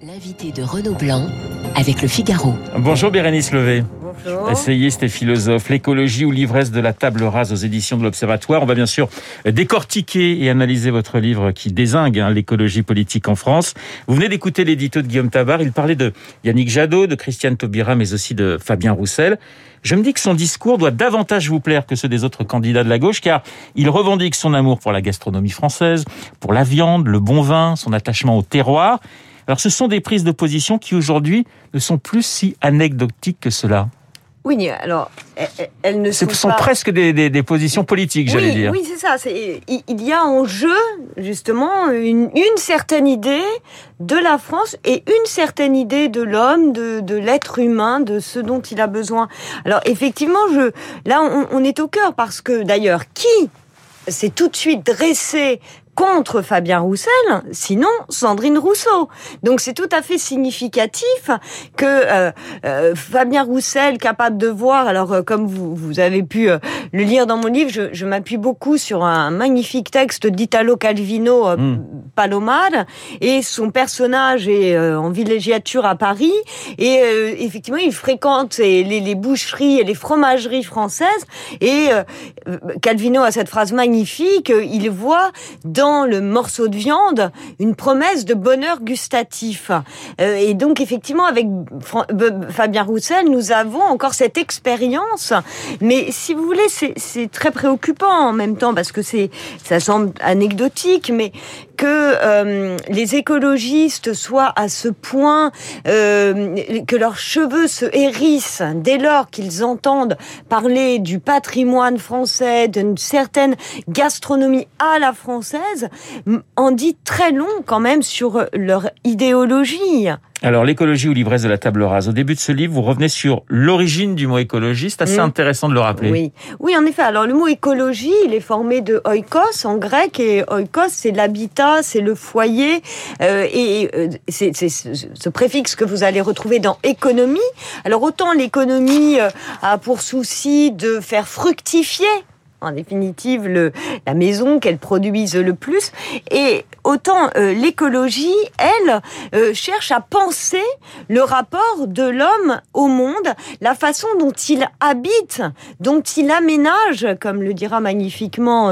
L'invité de Renaud Blanc avec le Figaro. Bonjour Bérénice Levé. Bonjour. Essayiste et philosophe, l'écologie ou l'ivresse de la table rase aux éditions de l'Observatoire. On va bien sûr décortiquer et analyser votre livre qui désingue hein, l'écologie politique en France. Vous venez d'écouter l'édito de Guillaume Tabar. Il parlait de Yannick Jadot, de Christiane Taubira, mais aussi de Fabien Roussel. Je me dis que son discours doit davantage vous plaire que ceux des autres candidats de la gauche, car il revendique son amour pour la gastronomie française, pour la viande, le bon vin, son attachement au terroir. Alors ce sont des prises de position qui aujourd'hui ne sont plus si anecdotiques que cela. Oui, alors, elles, elles ne Ce sont, sont pas... presque des, des- des positions politiques, j'allais oui, dire. Oui, c'est ça. Il il y a en jeu, justement, une, une certaine idée de la France et une certaine idée de l'homme, de, de l'être humain, de ce dont il a besoin. Alors, effectivement, je, là, on, on est au cœur parce que, d'ailleurs, qui s'est tout de suite dressé contre Fabien Roussel, sinon Sandrine Rousseau. Donc c'est tout à fait significatif que euh, euh, Fabien Roussel, capable de voir, alors euh, comme vous, vous avez pu euh, le lire dans mon livre, je, je m'appuie beaucoup sur un magnifique texte d'Italo Calvino, euh, Mm. Palomar, et son personnage est euh, en villégiature à Paris, et euh, effectivement il fréquente les, les boucheries et les fromageries françaises, et euh, Calvino a cette phrase magnifique, euh, il voit dans le morceau de viande une promesse de bonheur gustatif. Euh, et donc effectivement avec B- Fabien Roussel, nous avons encore cette expérience. Mais si vous voulez, c'est très préoccupant en même temps parce que c'est ça semble anecdotique, mais que euh, les écologistes soient à ce point euh, que leurs cheveux se hérissent dès lors qu'ils entendent parler du patrimoine français, d'une certaine gastronomie à la française, en dit très long quand même sur leur idéologie. Alors, l'écologie ou l'ivresse de la table rase. Au début de ce livre, vous revenez sur l'origine du mot écologie. C'est assez Mm. intéressant de le rappeler. Oui, oui, en effet. Alors le mot écologie, il est formé de oikos en grec et oikos c'est l'habitat, c'est le foyer euh, et euh, c'est c'est ce, ce préfixe que vous allez retrouver dans économie. Alors autant l'économie euh, a pour souci de faire fructifier en définitive le, la maison qu'elle produise le plus. Et autant euh, l'écologie elle euh, cherche à penser le rapport de l'homme au monde la façon dont il habite dont il aménage comme le dira magnifiquement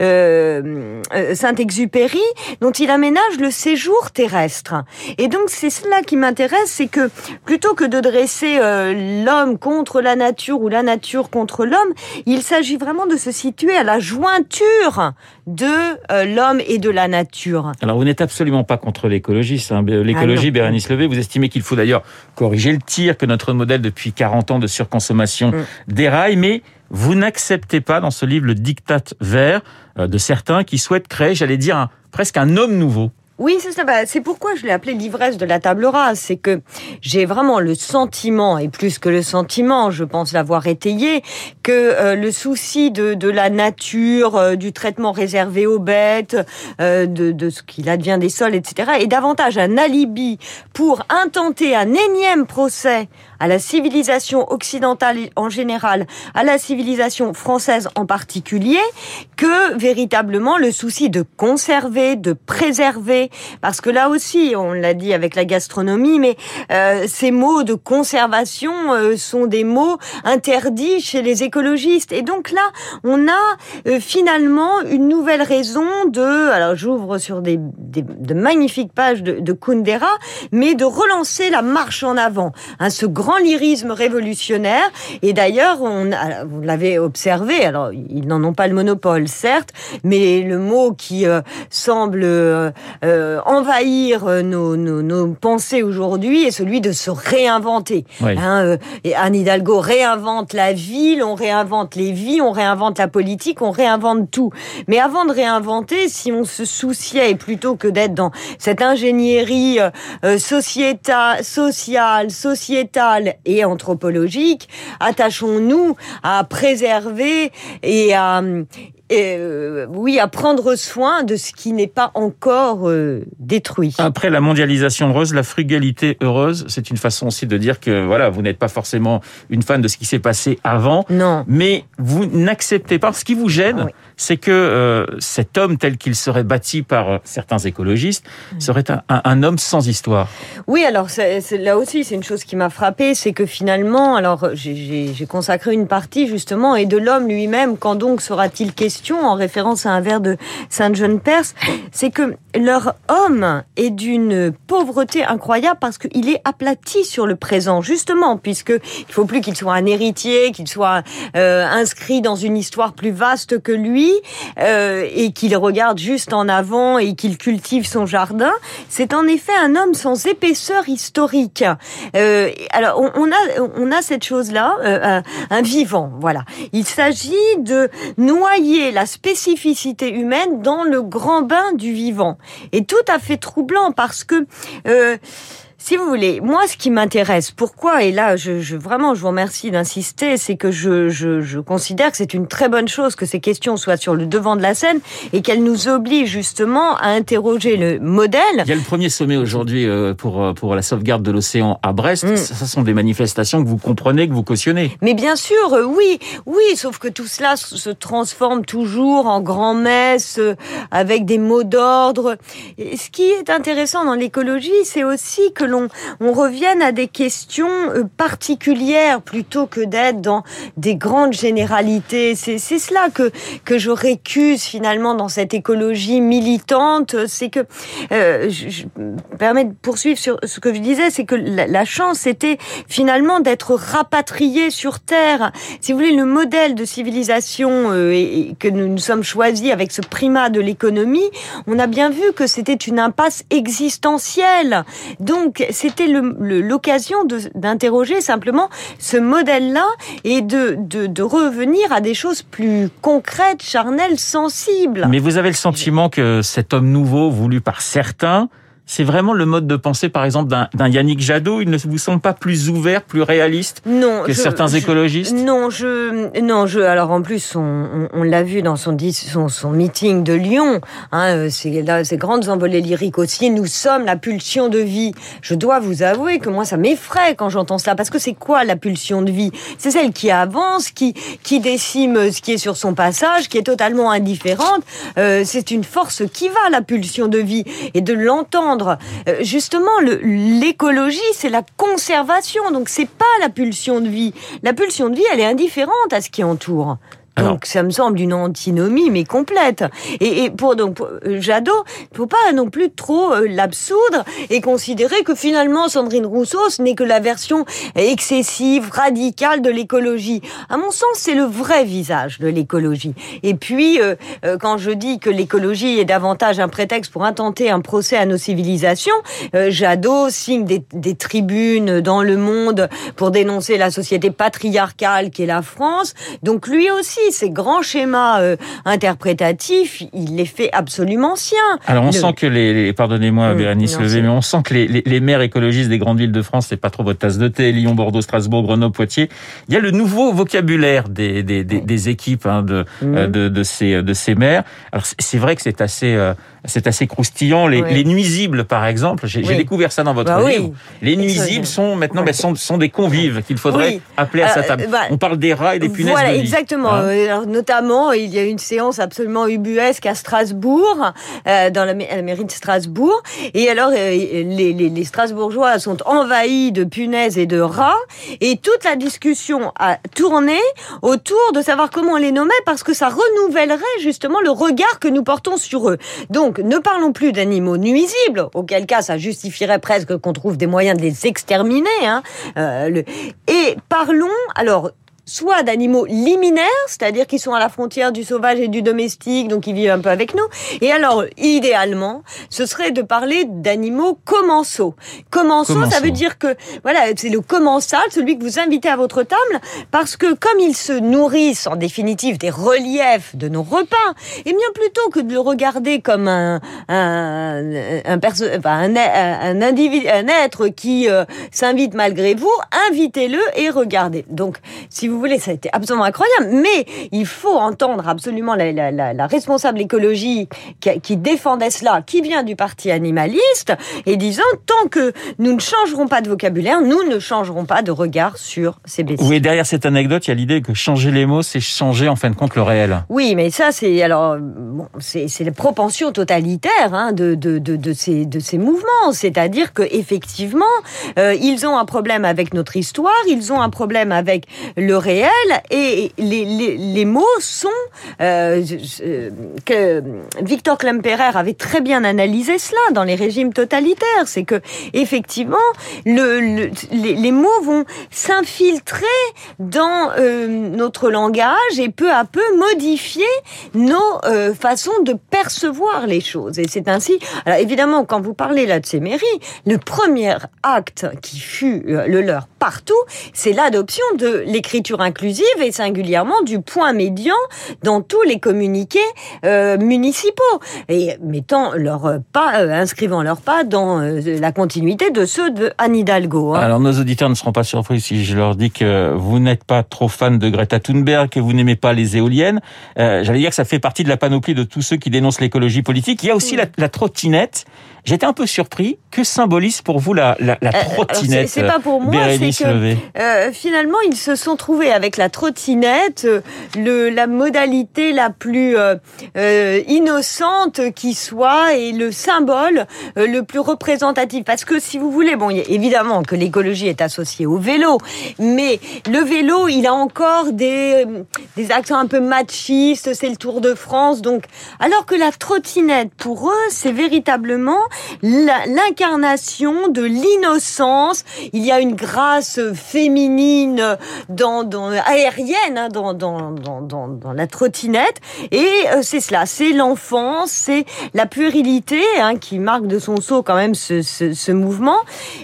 euh, Saint-Exupéry dont il aménage le séjour terrestre. Et donc c'est cela qui m'intéresse c'est que plutôt que de dresser l'homme contre la nature ou la nature contre l'homme il s'agit vraiment de se situer à la jointure de euh, l'homme et de la nature. Alors, vous n'êtes absolument pas contre l'écologie. hein. L'écologie, Ah. Bérénice Levé, vous estimez qu'il faut d'ailleurs corriger le tir, que notre modèle depuis 40 ans de surconsommation Mm. déraille, mais vous n'acceptez pas dans ce livre le diktat vert euh, de certains qui souhaitent créer, j'allais dire, un- presque un homme nouveau. Oui, c'est ça. Bah, c'est pourquoi je l'ai appelé l'ivresse de la table rase. C'est que j'ai vraiment le sentiment, et plus que le sentiment, je pense l'avoir étayé, que euh, le souci de, de la nature, euh, du traitement réservé aux bêtes, euh, de, de ce qu'il advient des sols, etc., est davantage un alibi pour intenter un énième procès à la civilisation occidentale en général, à la civilisation française en particulier, que véritablement le souci de conserver, de préserver, parce que là aussi, on l'a dit avec la gastronomie, mais euh, ces mots de conservation euh, sont des mots interdits chez les écologistes. Et donc là, on a euh, finalement une nouvelle raison de, alors j'ouvre sur des, de magnifiques pages de, de Kundera, mais de relancer la marche en avant, hein, ce grand lyrisme révolutionnaire. Et d'ailleurs, on, vous l'avez observé, alors ils n'en ont pas le monopole, certes, mais le mot qui semble euh, envahir euh, nos, nos, nos pensées aujourd'hui est celui de se réinventer. Oui. Hein, euh, et Anne Hidalgo réinvente la ville, on réinvente les vies, on réinvente la politique, on réinvente tout. Mais avant de réinventer, si on se souciait, et plutôt que d'être dans cette ingénierie euh, euh, sociéta- sociale, sociétale et anthropologique, attachons-nous à préserver et à, et, euh, oui, à prendre soin de ce qui n'est pas encore euh, détruit. Après la mondialisation heureuse, la frugalité heureuse, c'est une façon aussi de dire que voilà, vous n'êtes pas forcément une fan de ce qui s'est passé avant, Non. mais vous n'acceptez pas. Ce qui vous gêne, Ah oui. c'est que euh, cet homme tel qu'il serait bâti par certains écologistes serait un, un homme sans histoire. Oui, alors c'est, là aussi, c'est une chose qui m'a frappé, c'est que finalement, alors j'ai, consacré une partie justement, et de l'homme lui-même, quand donc sera-t-il question, en référence à un vers de Saint John Perse, c'est que leur homme est d'une pauvreté incroyable parce qu'il est aplati sur le présent, justement, puisque il faut plus qu'il soit un héritier, qu'il soit euh, inscrit dans une histoire plus vaste que lui, euh, et qu'il regarde juste en avant et qu'il cultive son jardin. C'est en effet un homme sans épaisseur historique. Euh, alors on, on, a on a cette chose-là, un, vivant, voilà. Il s'agit de noyer la spécificité humaine dans le grand bain du vivant, et tout à fait troublant parce que euh, si vous voulez, moi, ce qui m'intéresse, pourquoi, et là, je, je, vraiment, je vous remercie d'insister, c'est que je, je, je, considère que c'est une très bonne chose que ces questions soient sur le devant de la scène et qu'elles nous obligent justement à interroger le modèle. Il y a le premier sommet aujourd'hui euh, pour, euh, pour la sauvegarde de l'océan à Brest. Mm. Ça, sont des manifestations que vous comprenez, que vous cautionnez. Mais bien sûr, euh, oui, oui, sauf que tout cela se transforme toujours en grand-messe avec des mots d'ordre. Ce qui est intéressant dans l'écologie, c'est aussi que on revienne à des questions euh, particulières plutôt que d'être dans des grandes généralités. C'est cela que que je récuse finalement dans cette écologie militante, c'est que euh, je, me permets de poursuivre sur ce que je disais, c'est que la, chance c'était finalement d'être rapatrié sur terre. Si vous voulez, le modèle de civilisation euh, que nous nous sommes choisis avec ce primat de l'économie, on a bien vu que c'était une impasse existentielle. Donc c'était l'occasion d'interroger simplement ce modèle-là et de, de, de, revenir à des choses plus concrètes, charnelles, sensibles. Mais vous avez le sentiment que cet homme nouveau, voulu par certains, c'est vraiment le mode de pensée, par exemple, d'un Yannick Jadot. Il ne vous semble pas plus ouvert, plus réaliste non, que certains écologistes? Non, je, non, je. Alors en plus, on, on, l'a vu dans son, son, son, meeting de Lyon. Hein, c'est ces grandes envolées lyriques aussi. Nous sommes la pulsion de vie. Je dois vous avouer que moi, ça m'effraie quand j'entends cela, parce que c'est quoi la pulsion de vie? C'est celle qui avance, qui qui décime ce qui est sur son passage, qui est totalement indifférente. Euh, c'est une force qui va la pulsion de vie et de l'entendre euh, justement, l'écologie, c'est la conservation, donc c'est pas la pulsion de vie. La pulsion de vie, elle est indifférente à ce qui entoure. Donc ça me semble une antinomie mais complète. Et, et pour donc pour euh, Jadot, il faut pas non plus trop euh, l'absoudre et considérer que finalement Sandrine Rousseau ce n'est que la version excessive, radicale de l'écologie. À mon sens, c'est le vrai visage de l'écologie. Et puis euh, quand je dis que l'écologie est davantage un prétexte pour intenter un procès à nos civilisations, Jadot signe des, des tribunes dans le monde pour dénoncer la société patriarcale qui est la France. Donc lui aussi ces grands schémas euh, interprétatifs, il les fait absolument siens. Alors on sent que les, pardonnez-moi mmh, Bérénice Levé, mais on sent que les, les, maires écologistes des grandes villes de France, c'est pas trop votre tasse de thé, Lyon, Bordeaux, Strasbourg, Grenoble, Poitiers. Il y a le nouveau vocabulaire des, des, des, des équipes hein, de, mmh. euh, de, de, ces, de ces maires. Alors c'est vrai que c'est assez... Euh, c'est assez croustillant. Les, les, nuisibles, par exemple, j'ai découvert ça dans votre bah livre. Les nuisibles sont maintenant ben, sont, sont, des convives qu'il faudrait appeler à sa table. Bah, On parle des rats et des punaises voilà, de exactement. Hein notamment, il y a une séance absolument ubuesque à Strasbourg, euh, dans la, mairie de Strasbourg. Et alors, euh, les, Strasbourgeois sont envahis de punaises et de rats. Et toute la discussion a tourné autour de savoir comment on les nommait parce que ça renouvellerait justement le regard que nous portons sur eux. Donc, ne parlons plus d'animaux nuisibles, auquel cas ça justifierait presque qu'on trouve des moyens de les exterminer. Hein. Euh. Et parlons, alors, soit d'animaux liminaires, c'est-à-dire qui sont à la frontière du sauvage et du domestique, donc ils vivent un peu avec nous. Et alors, idéalement, ce serait de parler d'animaux commensaux. Commensaux, ça veut dire que, voilà, c'est le commensal, celui que vous invitez à votre table, parce que comme ils se nourrissent en définitive des reliefs de nos repas, et bien plutôt que de le regarder comme un un un, perso un, un, individu, un être qui euh, s'invite malgré vous, invitez-le et regardez. Donc, si vous voulez, ça a été absolument incroyable. Mais il faut entendre absolument la, la, la, la responsable écologie qui, qui, défendait cela, qui vient du parti animaliste, et disant tant que nous ne changerons pas de vocabulaire, nous ne changerons pas de regard sur ces bêtises. Oui, derrière cette anecdote, il y a l'idée que changer les mots, c'est changer en fin de compte le réel. Oui, mais ça, c'est alors bon, c'est la propension totalitaire hein, de, de, de, de, ces, de ces mouvements. C'est-à-dire que effectivement, euh, ils ont un problème avec notre histoire, ils ont un problème avec le réel, et les, mots sont euh, que Victor Klemperer avait très bien analysé cela dans les régimes totalitaires. C'est que effectivement, le, le les, mots vont s'infiltrer dans euh, notre langage et peu à peu modifier nos euh, façons de percevoir les choses. Et c'est ainsi. Alors évidemment, quand vous parlez là de ces mairies, le premier acte qui fut le leur partout, c'est l'adoption de l'écriture inclusive et singulièrement du point médian dans tous les communiqués euh, municipaux et mettant leur pas, euh, inscrivant leur pas dans euh, la continuité de ceux de Anne Hidalgo. Hein. Alors nos auditeurs ne seront pas surpris si je leur dis que vous n'êtes pas trop fan de Greta Thunberg, que vous n'aimez pas les éoliennes. Euh, J'allais dire que ça fait partie de la panoplie de tous ceux qui dénoncent l'écologie politique. Il y a aussi oui. la, la trottinette. J'étais un peu surpris. Que symbolise pour vous la, la, la trottinette C'est pas pour moi, c'est que euh, finalement ils se sont trouvés avec la trottinette le, la modalité la plus euh, euh, innocente qui soit et le symbole euh, le plus représentatif. Parce que si vous voulez, bon, évidemment que l'écologie est associée au vélo, mais le vélo, il a encore des, des accents un peu machistes. C'est le Tour de France, donc alors que la trottinette pour eux, c'est véritablement l'incarnation de l'innocence. Il y a une grâce féminine dans, aérienne hein, dans, dans, dans, dans, la trottinette. Et euh, c'est cela, c'est l'enfance, c'est la puérilité hein, qui marque de son sceau quand même ce, ce, mouvement.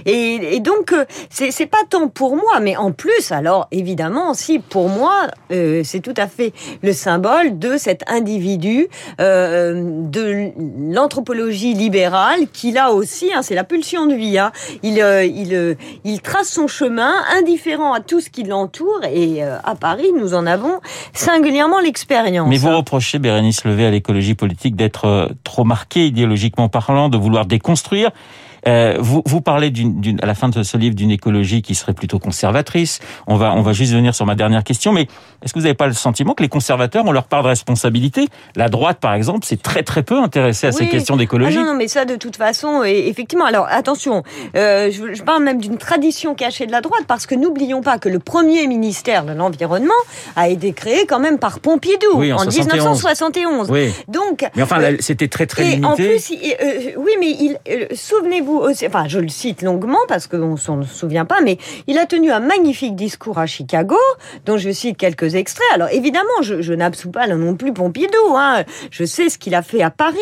Et, et donc euh, c'est pas tant pour moi mais en plus alors évidemment si pour moi euh, c'est tout à fait le symbole de cet individu de l'anthropologie libérale qui là aussi hein, c'est la pulsion de vie il, il, il trace son chemin indifférent à tout ce qui l'entoure et euh, à Paris nous en avons singulièrement l'expérience. Mais vous reprochez Bérénice Levé à l'écologie politique d'être trop marquée idéologiquement parlant, de vouloir déconstruire. Euh, vous, vous parlez d'une, d'une, à la fin de ce livre d'une écologie qui serait plutôt conservatrice. On va, on va juste venir sur ma dernière question, mais est-ce que vous n'avez pas le sentiment que les conservateurs ont leur part de responsabilité? La droite, par exemple, c'est très très peu intéressée à oui. ces questions d'écologie. Ah non, non, mais ça, de toute façon, effectivement. Alors attention, euh, je, je, parle même d'une tradition cachée de la droite, parce que n'oublions pas que le premier ministère de l'environnement a été créé quand même par Pompidou oui, en, en 1971. Oui. Donc, mais enfin, c'était très très et limité. En plus, euh, oui, mais il, euh, je le cite longuement parce qu'on s'en souvient pas, mais il a tenu un magnifique discours à Chicago, dont je cite quelques extraits. Alors évidemment, je, n'absous pas non plus Pompidou, hein. je sais ce qu'il a fait à Paris,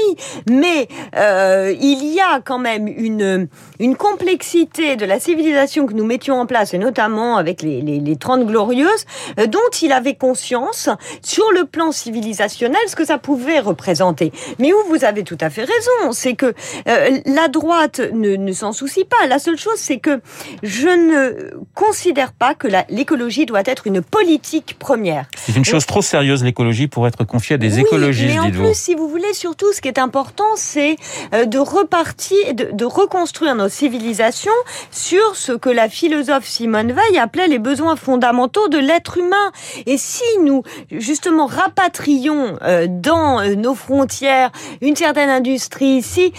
mais euh, il y a quand même une, complexité de la civilisation que nous mettions en place, et notamment avec les, les, les 30 glorieuses, euh, dont il avait conscience sur le plan civilisationnel, ce que ça pouvait représenter. Mais où vous avez tout à fait raison, c'est que euh, la droite ne, ne s'en soucie pas. La seule chose, c'est que je ne considère pas que l'écologie doit être une politique première. C'est une chose trop sérieuse, l'écologie, pour être confiée à des oui, écologistes, mais en plus, si vous voulez, surtout, ce qui est important, c'est euh, de repartir, de, de, reconstruire nos civilisations sur ce que la philosophe Simone Veil appelait les besoins fondamentaux de l'être humain. Et si nous, justement, rapatrions euh, dans euh, nos frontières une certaine industrie, si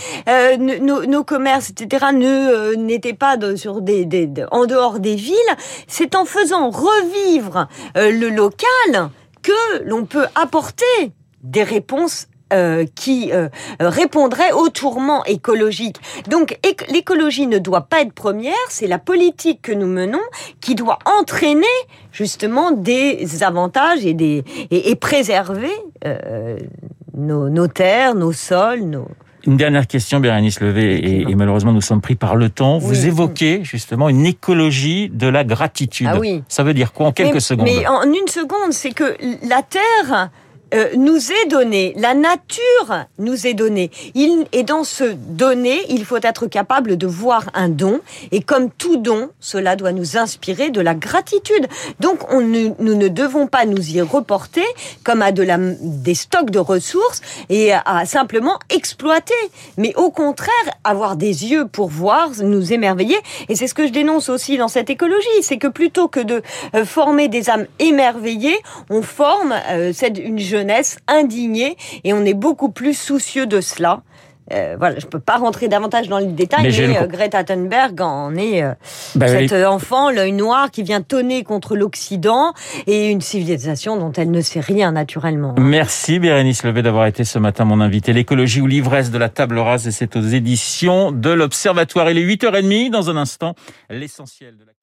nos, nos, commerces, etc., ne n'étaient pas sur des, des de, en dehors des villes, c'est en faisant revivre le local que l'on peut apporter des réponses euh, qui euh, répondrait au tourment écologique. Donc l'écologie ne doit pas être première, c'est la politique que nous menons qui doit entraîner justement des avantages et, des, et, préserver euh, nos, nos terres, nos sols, nos... Une dernière question, Bérénice Levé, et, et, malheureusement nous sommes pris par le temps. Vous oui. évoquez justement une écologie de la gratitude. Ah oui. Ça veut dire quoi en quelques mais, secondes Mais en une seconde, c'est que la Terre euh, nous est donné, la nature nous est donnée. Il, et dans ce donné, il faut être capable de voir un don. Et comme tout don, cela doit nous inspirer de la gratitude. Donc on nous ne devons pas nous y reporter comme à de la, des stocks de ressources et à simplement exploiter. Mais au contraire, avoir des yeux pour voir, nous émerveiller. Et c'est ce que je dénonce aussi dans cette écologie. C'est que plutôt que de euh, former des âmes émerveillées, on forme euh, une jeune jeunesse indignée et on est beaucoup plus soucieux de cela. Euh, voilà, je peux pas rentrer davantage dans les détails, mais, euh, Greta Thunberg en est euh, bah cet enfant, l'œil noir, qui vient tonner contre l'Occident et une civilisation dont elle ne sait rien naturellement. Merci Bérénice Levé d'avoir été ce matin mon invité. L'écologie ou l'ivresse de la table rase, et c'est aux éditions de l'Observatoire. Il est 8h30 dans un instant, l'essentiel de la...